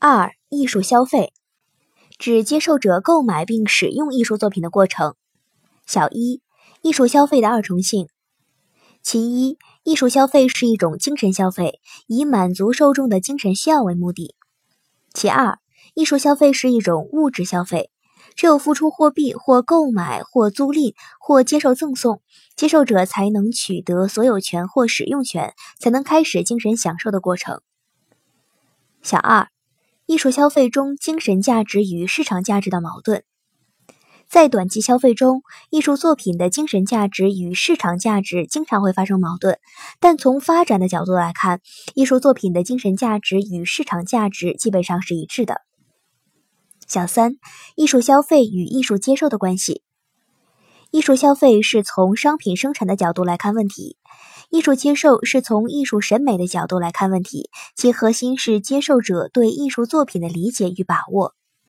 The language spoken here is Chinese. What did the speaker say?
二、艺术消费，指接受者购买并使用艺术作品的过程。小一、艺术消费的二重性。其一，艺术消费是一种精神消费，以满足受众的精神需要为目的。其二，艺术消费是一种物质消费，只有付出货币或购买或租赁或接受赠送，接受者才能取得所有权或使用权，才能开始精神享受的过程。小二，艺术消费中精神价值与市场价值的矛盾。在短期消费中，艺术作品的精神价值与市场价值经常会发生矛盾。但从发展的角度来看，艺术作品的精神价值与市场价值基本上是一致的。小三，艺术消费与艺术接受的关系。艺术消费是从商品生产的角度来看问题，艺术接受是从艺术审美的角度来看问题，其核心是接受者对艺术作品的理解与把握。